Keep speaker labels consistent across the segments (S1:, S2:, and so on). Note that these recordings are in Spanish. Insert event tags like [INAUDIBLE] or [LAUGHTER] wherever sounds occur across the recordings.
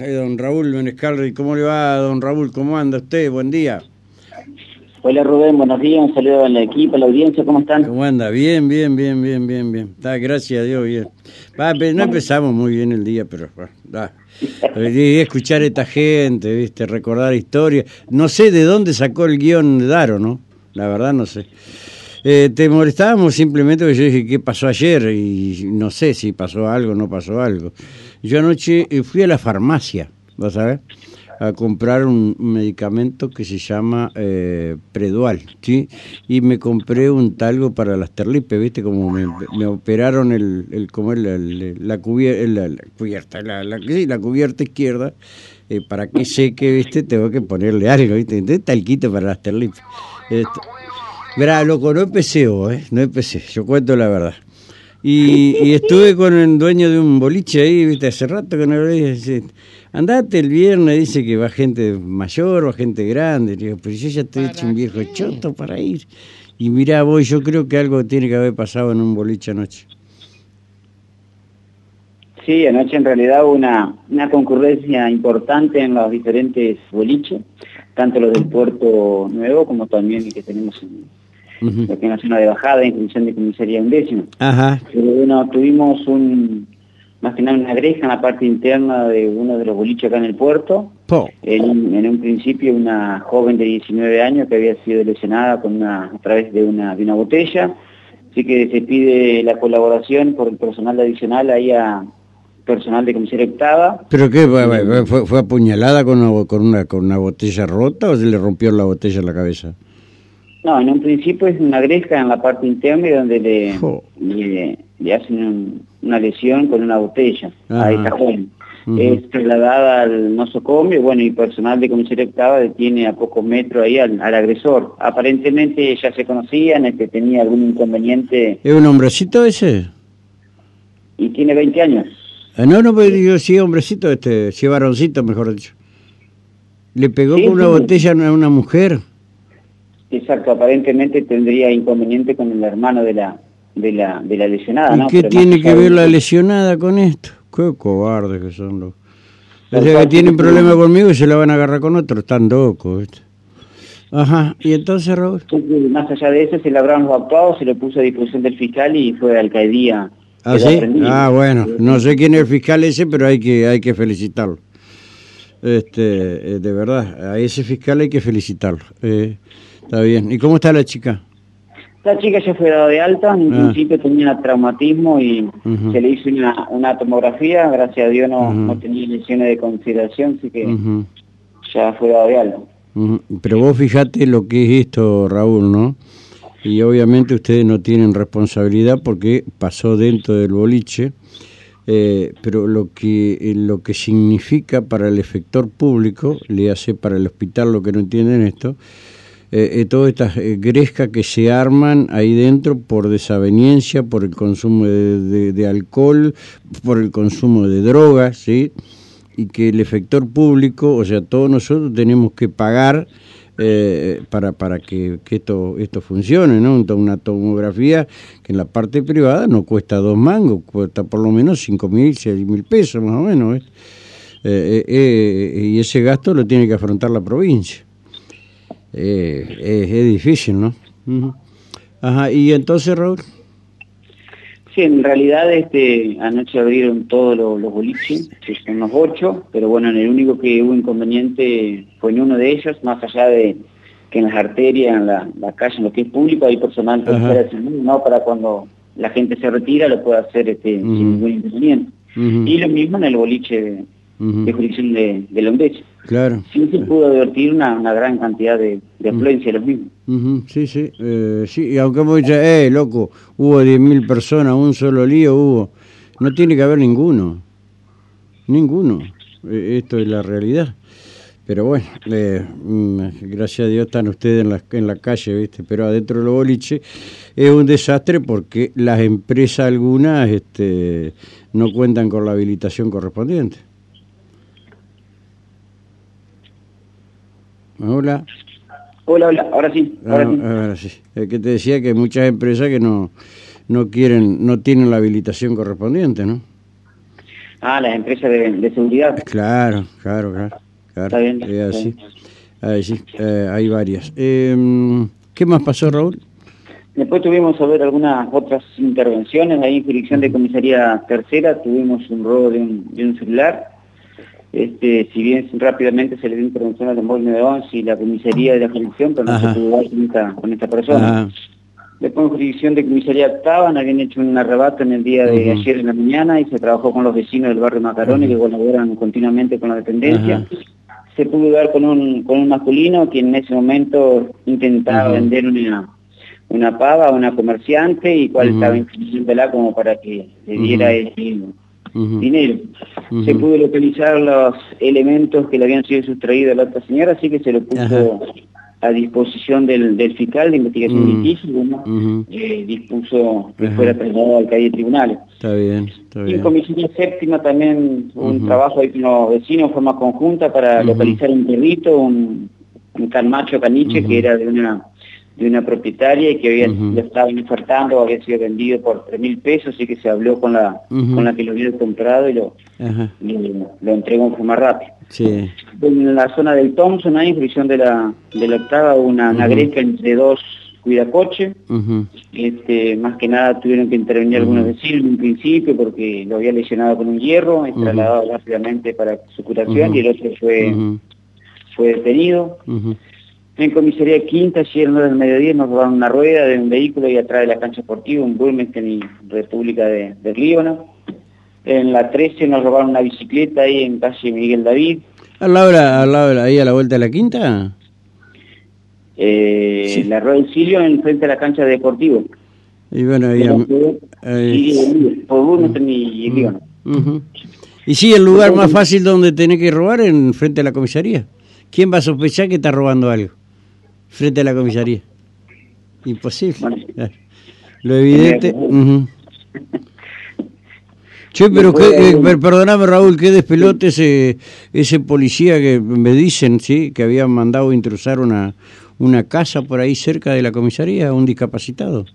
S1: Eh, don Raúl Menescal, ¿cómo le va, don Raúl? ¿Cómo anda usted? Buen día.
S2: Hola Rubén, buenos días, un saludo al equipo, a la audiencia, ¿cómo están?
S1: ¿Cómo anda? Bien, bien, bien, bien, bien, bien. Está, gracias a Dios, bien. Va, no empezamos muy bien el día, pero da. escuchar a esta gente, viste, recordar historias. No sé de dónde sacó el guion de Daro, ¿no? La verdad no sé. Eh, te molestábamos simplemente porque yo dije, ¿qué pasó ayer? Y no sé si pasó algo o no pasó algo. Yo anoche eh, fui a la farmacia, ¿vas a ver? a comprar un medicamento que se llama eh, Predual, ¿sí? Y me compré un talgo para las terlipes, ¿viste? Como me, operaron el, la, cubierta, la, la, la cubierta izquierda, eh, para que seque, ¿viste? Tengo que ponerle algo, ¿viste? Entonces, talquito para las terlipes. Esto. Verá, loco, no empecé vos, ¿eh? No empecé, yo cuento la verdad. Y, estuve con el dueño de un boliche ahí, viste, hace rato que no lo dije. Andate el viernes, dice que va gente mayor, va gente grande. digo, pero yo ya estoy hecho un viejo choto para ir. Y mirá vos, yo creo que algo tiene que haber pasado en un boliche anoche.
S2: Sí, anoche en realidad hubo una, una concurrencia importante en los diferentes boliches, tanto los del Puerto Nuevo como también el que tenemos en, lo que es una de bajada en función de comisaría undécima. Ajá. Pero bueno, tuvimos un, más que nada una greja en la parte interna de uno de los boliches acá en el puerto. En, en, un principio una joven de 19 años que había sido lesionada con una, a través de una, de una botella. Así que se pide la colaboración por el personal adicional ahí a personal de comisaría octava.
S1: ¿Pero qué? ¿Fue, fue apuñalada con una, con, una, con una botella rota o se le rompió la botella en la cabeza?
S2: No, en un principio es una gresca en la parte interna donde le, le, hacen una lesión con una botella a esta joven. Es trasladada al nosocomio, bueno, y personal de comisaría octava detiene a pocos metros ahí al, agresor. Aparentemente ya se conocían, que este, tenía algún inconveniente.
S1: ¿Es un hombrecito ese?
S2: Y tiene 20 años.
S1: Ah, no, no, pero digo, sí, hombrecito, este, sí, varoncito, mejor dicho. ¿Le pegó con una botella a una mujer?
S2: Exacto, aparentemente tendría inconveniente con el hermano de la, de la, de la lesionada.
S1: ¿Y qué tiene que ver la lesionada con esto? Qué cobardes que son los... O sea, que tienen problemas conmigo y se la van a agarrar con otro, están locos. Ajá, y entonces, Raúl.
S2: Más allá de eso, se le habrán actuado, se lo puso a disposición del fiscal y fue a alcaldía.
S1: ¿Ah, sí? Ah, bueno, no sé quién es el fiscal ese, pero hay que, hay que felicitarlo. Este, eh, de verdad, a ese fiscal hay que felicitarlo. Eh, Está bien. ¿Y cómo está la chica?
S2: La chica ya fue dada de alta, en ah. principio tenía traumatismo y se le hizo una, tomografía, gracias a Dios no, no tenía lesiones de consideración, así que ya fue dada de alta.
S1: Pero vos fijate lo que es esto, Raúl, ¿no? Y obviamente ustedes no tienen responsabilidad porque pasó dentro del boliche, eh, pero lo que, eh, lo que significa para el efector público, le hace para el hospital lo que no entienden esto, eh, eh, todas estas eh, grescas que se arman ahí dentro por desaveniencia, por el consumo de, alcohol, por el consumo de drogas, ¿sí? y que el efector público, o sea, todos nosotros tenemos que pagar para, para que, esto, esto funcione, ¿no? Una tomografía que en la parte privada no cuesta dos mangos, cuesta por lo menos cinco mil, seis mil pesos más o menos. y ese gasto lo tiene que afrontar la provincia eh, es, difícil, ¿no? Ajá, y entonces, Raúl.
S2: Sí, en realidad este, anoche abrieron todos los, los boliches, que son los ocho, pero bueno, en el único que hubo inconveniente fue en uno de ellos, más allá de que en las arterias, en la, calle, en lo que es público, hay personal que ¿no? Para cuando la gente se retira lo puede hacer este, sin ningún inconveniente. Y lo mismo en el boliche de jurisdicción de, de Lombeche.
S1: Claro.
S2: Sí se pudo advertir una, una gran cantidad de, de afluencia de los mismos.
S1: Sí, sí, eh, sí, y aunque vos dices, eh, loco, hubo 10.000 personas, un solo lío hubo, no tiene que haber ninguno, ninguno, eh, esto es la realidad. Pero bueno, eh, mm, gracias a Dios están ustedes en la, en la calle, ¿viste? Pero adentro de los boliches es un desastre porque las empresas algunas este, no cuentan con la habilitación correspondiente. Hola.
S2: Hola, hola, ahora sí. Ahora, sí.
S1: ahora sí. Es que te decía que hay muchas empresas que no, no quieren, no tienen la habilitación correspondiente, ¿no?
S2: Ah, las empresas de, seguridad.
S1: Claro, claro, claro. Está bien. así. sí, eh, hay varias. Em, ¿Qué más pasó, Raúl?
S2: Después tuvimos a ver algunas otras intervenciones, ahí en jurisdicción de comisaría tercera tuvimos un robo de un, de un celular, este, si bien rápidamente se le dio intervención al móvil 911 y la comisaría de la jurisdicción, pero no se pudo dar con esta, con esta persona. Después en jurisdicción de comisaría octava habían hecho un arrebato en el día de ayer en la mañana y se trabajó con los vecinos del barrio Macaroni que colaboran continuamente con la dependencia. Se pudo dar con un, con un masculino que en ese momento intentaba vender una una pava, una comerciante, y cuál estaba inscribiéndola como para que le diera el dinero. Se pudo localizar los elementos que le habían sido sustraídos a la otra señora, así que se lo puso a disposición del, del, fiscal de investigación litigiosa, eh, dispuso que fuera trasladado al calle tribunales.
S1: Está bien, está bien.
S2: Y en comisión séptima también un trabajo ahí con los vecinos en forma conjunta para localizar un perrito, un, un calmacho caniche que era de una de una propietaria y que había, lo estaban ofertando, había sido vendido por tres mil pesos y que se habló con la con la que lo había comprado y lo, lo, entregó en forma rápida. Sí. En la zona del Thompson, hay en de la, de la octava, una, una entre dos cuidacoches. este, más que nada tuvieron que intervenir algunos vecinos en un principio porque lo había lesionado con un hierro, trasladado rápidamente para su curación y el otro fue, fue detenido. En comisaría quinta, ayer en del mediodía nos robaron una rueda de un vehículo y atrás de la cancha deportiva, un Burlington y República de, Líbano. En la 13 nos robaron una bicicleta ahí en calle Miguel David.
S1: ¿Al lado, al lado ahí a la vuelta de la quinta?
S2: Eh, La rueda del Silio en frente a la cancha deportiva.
S1: Y bueno, ahí...
S2: por Burlington y, Líbano.
S1: ¿Y sí, el lugar más fácil donde tenés que robar en frente a la comisaría? ¿Quién va a sospechar que está robando algo? Frente a la comisaría. Imposible. [LAUGHS] Lo evidente. Che, pero eh, perdóname Raúl, qué despelote ese, ese policía que me dicen, sí, que habían mandado intrusar una, una casa por ahí cerca de la comisaría, un discapacitado.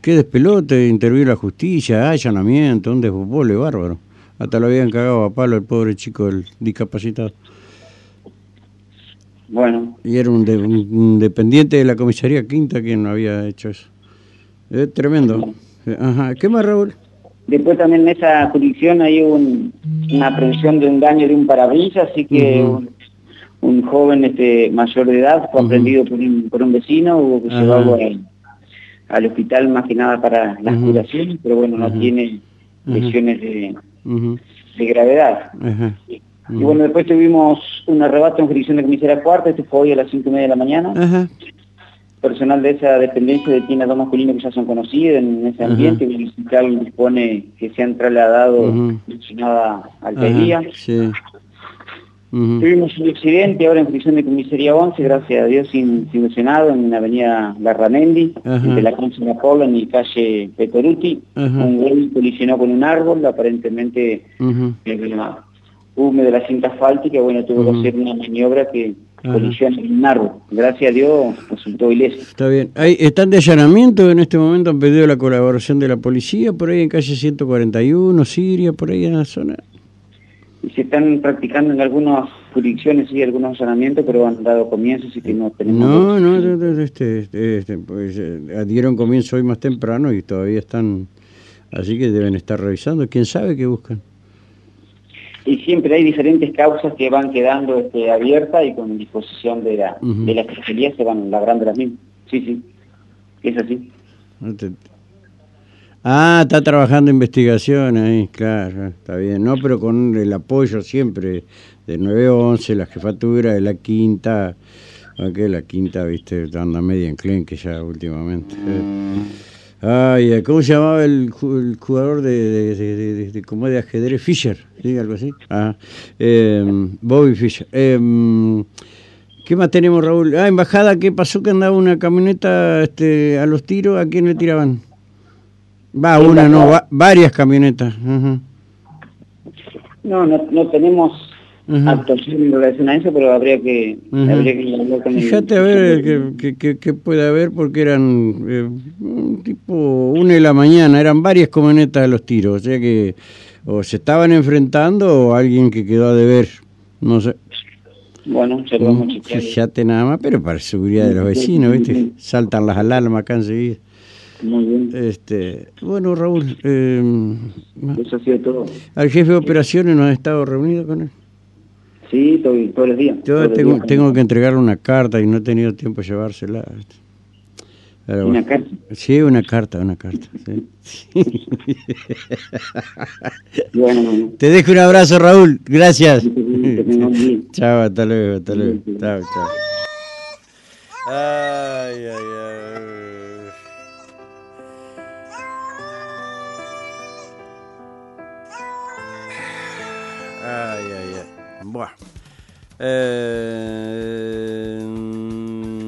S1: Qué despelote, intervino la justicia, allanamiento, un desbole bárbaro. Hasta lo habían cagado a palo el pobre chico del discapacitado.
S2: Bueno.
S1: Y era un, dependiente de la comisaría quinta quien no había hecho eso. Es tremendo. Ajá. ¿Qué más, Raúl?
S2: Después también en esa jurisdicción hay un, una aprehensión de un daño de un parabrisas, así que un, joven este mayor de edad fue aprendido por, un, por un vecino, hubo que llevarlo al, hospital más que nada para las curaciones, pero bueno, no tiene lesiones de, de gravedad. Y bueno, después tuvimos un arrebato en jurisdicción de comisaría cuarta, este fue hoy a las cinco y media de la mañana. Personal de esa dependencia detiene a dos masculinos que ya son conocidos en ese ambiente, y el fiscal dispone que se han trasladado uh al -huh. Sí. Tuvimos un accidente ahora en jurisdicción de comisaría 11, gracias a Dios sin, sin en la avenida Larramendi, de la calle Napoleon y calle Petoruti. Un güey colisionó con un árbol, aparentemente de la cinta asfáltica, bueno, tuvo que hacer una maniobra que colisiona en un árbol. Gracias a Dios resultó ileso.
S1: Está bien. ¿Hay, ¿Están de allanamiento en este momento? ¿Han pedido la colaboración de la policía por ahí en calle 141, Siria, por ahí en la zona?
S2: Y se están practicando en algunas jurisdicciones, sí, algunos allanamientos, pero han dado comienzo, así que no tenemos...
S1: No, no, este, este, este, pues, eh, dieron comienzo hoy más temprano y todavía están... Así que deben estar revisando. ¿Quién sabe qué buscan?
S2: Y siempre hay diferentes causas que van quedando este, abiertas y con disposición de la, de la fiscalía se van labrando las mismas. Sí, sí, es así.
S1: Ah, está trabajando investigación ahí, claro, está bien. No, pero con el apoyo siempre de 911, la jefatura de la quinta, aunque la quinta, viste, anda media enclenque ya últimamente. Ay, ¿cómo se llamaba el, jugador de, de, de, como de ajedrez? Fischer, ¿sí? Algo así. Ah, Bobby Fischer. Em, ¿Qué más tenemos, Raúl? Ah, embajada, ¿qué pasó? Que andaba una camioneta este, a los tiros. ¿A quién le tiraban? Va, una, no, varias camionetas.
S2: No, no, no tenemos actuación en relación a eso, pero habría que, habría que con
S1: Fíjate a ver qué puede haber, porque eran eh, tipo una de la mañana, eran varias camionetas de los tiros, o sea que o se estaban enfrentando o alguien que quedó a deber, no sé.
S2: Bueno, se lo vamos a
S1: mm, Fíjate nada más, pero para seguridad de los vecinos, ¿viste? Saltan las alarmas acá enseguida.
S2: Muy bien.
S1: Este, bueno, Raúl, eh,
S2: eso ha sido todo.
S1: ¿Al jefe de operaciones no has estado reunido con él?
S2: Sí, estoy todos los días.
S1: Yo tengo, tengo que entregarle una carta y no he tenido tiempo de llevársela.
S2: ¿Una carta?
S1: Sí, una carta, una carta. [LAUGHS]
S2: bueno,
S1: Te dejo un abrazo, Raúl. Gracias. [LAUGHS] chao, hasta luego, hasta luego. Chao, chao. Ay, ay, ay. Ay, ay, ay. Buah. Eh...